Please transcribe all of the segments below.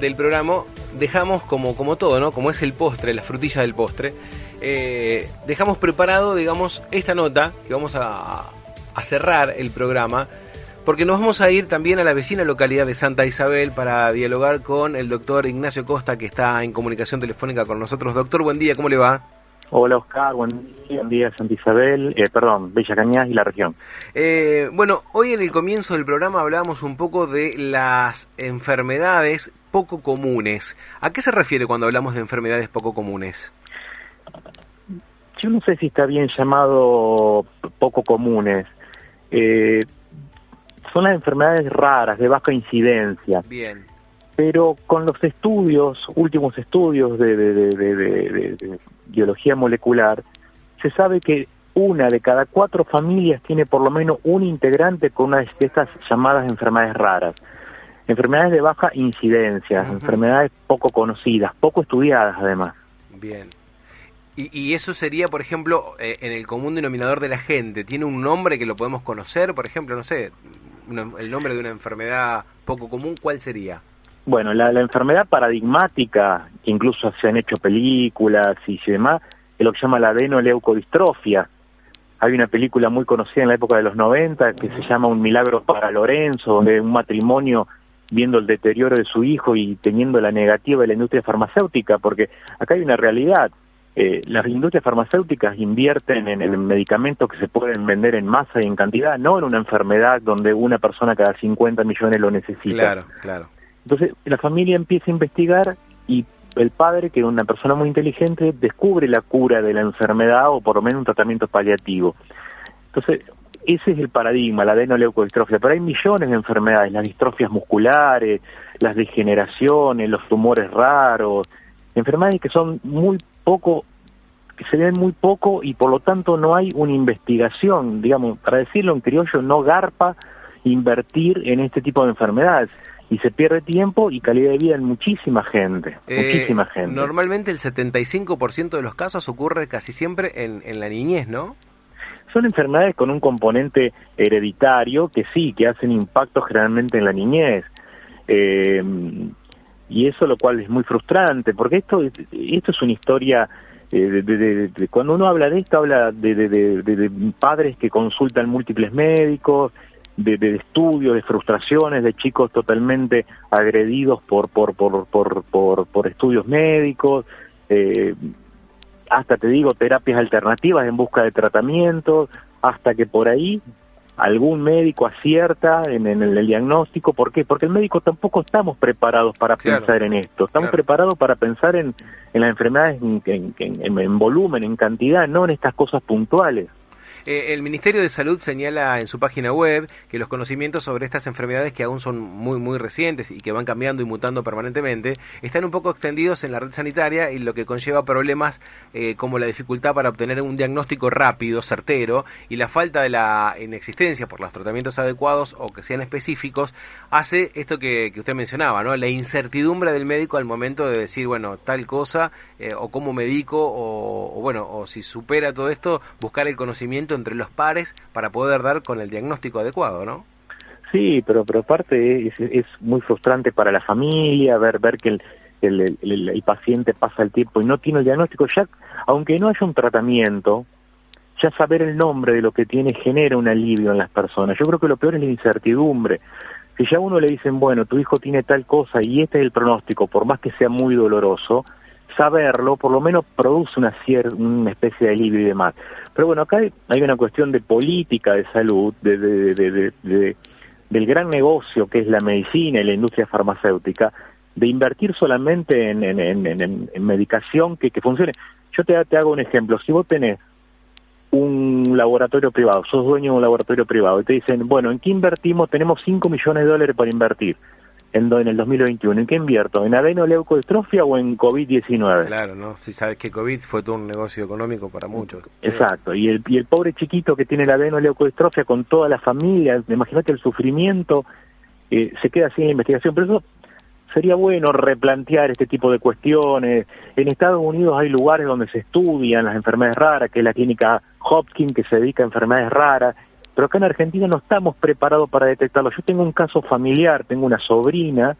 del programa dejamos como, como todo, ¿no? Como es el postre, la frutilla del postre, eh, dejamos preparado, digamos, esta nota que vamos a, a cerrar el programa porque nos vamos a ir también a la vecina localidad de Santa Isabel para dialogar con el doctor Ignacio Costa, que está en comunicación telefónica con nosotros. Doctor, buen día, ¿cómo le va? Hola Oscar, buen día, Santa Isabel, eh, perdón, Bella Cañas y la región. Eh, bueno, hoy en el comienzo del programa hablábamos un poco de las enfermedades poco comunes. ¿A qué se refiere cuando hablamos de enfermedades poco comunes? Yo no sé si está bien llamado poco comunes. Eh, son las enfermedades raras, de baja incidencia. Bien. Pero con los estudios, últimos estudios de, biología molecular, se sabe que una de cada cuatro familias tiene por lo menos un integrante con una de estas llamadas enfermedades raras. Enfermedades de baja incidencia, enfermedades poco conocidas, poco estudiadas además. Bien. Y, eso sería, por ejemplo, eh, en el común denominador de la gente. ¿Tiene un nombre que lo podemos conocer? Por ejemplo, no sé, el nombre de una enfermedad poco común, ¿cuál sería? Bueno, la, enfermedad paradigmática, que incluso se han hecho películas y demás, es lo que se llama la adenoleucodistrofia. Hay una película muy conocida en la época de los 90 que se llama Un milagro para Lorenzo, donde un matrimonio viendo el deterioro de su hijo y teniendo la negativa de la industria farmacéutica, porque acá hay una realidad. Eh, las industrias farmacéuticas invierten en, medicamentos que se pueden vender en masa y en cantidad, no en una enfermedad donde una persona cada 50 millones lo necesita. Claro, claro. Entonces la familia empieza a investigar y el padre, que es una persona muy inteligente, descubre la cura de la enfermedad o por lo menos un tratamiento paliativo. Entonces, ese es el paradigma, la adenoleucodistrofia. Pero hay millones de enfermedades, las distrofias musculares, las degeneraciones, los tumores raros, enfermedades que son muy poco, que se ven muy poco y por lo tanto no hay una investigación, digamos, para decirlo en criollo, no garpa invertir en este tipo de enfermedades y se pierde tiempo y calidad de vida en muchísima gente, eh, muchísima gente. Normalmente el 75% de los casos ocurre casi siempre en, en la niñez, ¿no? Son enfermedades con un componente hereditario que sí, que hacen impacto generalmente en la niñez. Eh, y eso lo cual es muy frustrante, porque esto, esto es una historia, eh, de, cuando uno habla de esto, habla de, padres que consultan múltiples médicos, de, estudios, de frustraciones, de chicos totalmente agredidos por, por, por, por, por, por estudios médicos, eh, hasta te digo, terapias alternativas en busca de tratamientos, hasta que por ahí algún médico acierta en, el, diagnóstico. ¿Por qué? Porque el médico tampoco estamos preparados para pensar en esto. Estamos preparados para pensar en, en las enfermedades en volumen, en cantidad, no en estas cosas puntuales. Eh, el Ministerio de Salud señala en su página web que los conocimientos sobre estas enfermedades que aún son muy muy recientes y que van cambiando y mutando permanentemente están un poco extendidos en la red sanitaria y lo que conlleva problemas eh, como la dificultad para obtener un diagnóstico rápido, certero y la falta de la inexistencia por los tratamientos adecuados o que sean específicos hace esto que, usted mencionaba, ¿no? La incertidumbre del médico al momento de decir, bueno, tal cosa eh, o cómo medico o, o bueno, o si supera todo esto, buscar el conocimiento entre los pares para poder dar con el diagnóstico adecuado, ¿no? Sí, pero pero aparte es, muy frustrante para la familia ver ver que el, el, paciente pasa el tiempo y no tiene el diagnóstico, ya aunque no haya un tratamiento, ya saber el nombre de lo que tiene genera un alivio en las personas. Yo creo que lo peor es la incertidumbre. Si ya a uno le dicen, bueno, tu hijo tiene tal cosa y este es el pronóstico, por más que sea muy doloroso, saberlo por lo menos produce una, una especie de alivio y demás. Pero bueno, acá hay, una cuestión de política de salud, de, de, del gran negocio que es la medicina y la industria farmacéutica, de invertir solamente en, en, medicación que, que, funcione. Yo te, te hago un ejemplo, si vos tenés un laboratorio privado, sos dueño de un laboratorio privado y te dicen, bueno, ¿en qué invertimos? Tenemos 5 millones de dólares para invertir en, en el 2021. ¿En qué invierto? ¿En adenoleucodistrofia o en COVID-19? Claro, ¿no? Si sabes que COVID fue todo un negocio económico para muchos. Exacto. Y el, y el pobre chiquito que tiene la adenoleucodistrofia con toda la familia, imagínate el sufrimiento, eh, se queda sin investigación. Pero eso sería bueno replantear este tipo de cuestiones. En Estados Unidos hay lugares donde se estudian las enfermedades raras, que es la clínica Hopkins, que se dedica a enfermedades raras, pero acá en Argentina no estamos preparados para detectarlo. Yo tengo un caso familiar, tengo una sobrina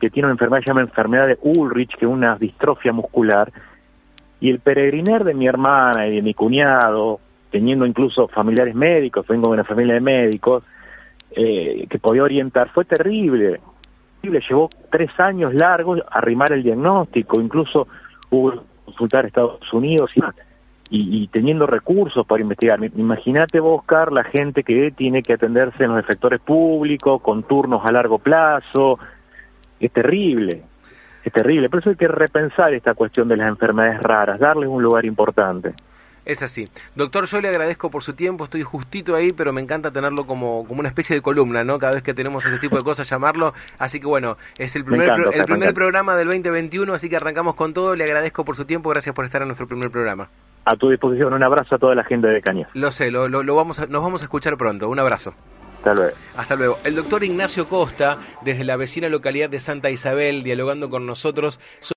que tiene una enfermedad que se llama enfermedad de Ulrich, que es una distrofia muscular, y el peregrinar de mi hermana y de mi cuñado, teniendo incluso familiares médicos, vengo de una familia de médicos, eh, que podía orientar, fue terrible. Le llevó tres años largos arrimar el diagnóstico, incluso hubo que consultar Estados Unidos y, y, teniendo recursos para investigar. Imagínate buscar la gente que tiene que atenderse en los efectores públicos, con turnos a largo plazo. Es terrible, es terrible. Por eso hay que repensar esta cuestión de las enfermedades raras, darles un lugar importante. Es así. Doctor, yo le agradezco por su tiempo, estoy justito ahí, pero me encanta tenerlo como, como una especie de columna, ¿no? Cada vez que tenemos ese tipo de cosas, llamarlo. Así que bueno, es el primer, el primer programa del 2021, así que arrancamos con todo. Le agradezco por su tiempo, gracias por estar en nuestro primer programa. A tu disposición, un abrazo a toda la gente de Caña. Lo sé, lo, lo, vamos nos vamos a escuchar pronto. Un abrazo. Hasta luego. Hasta luego. El doctor Ignacio Costa, desde la vecina localidad de Santa Isabel, dialogando con nosotros.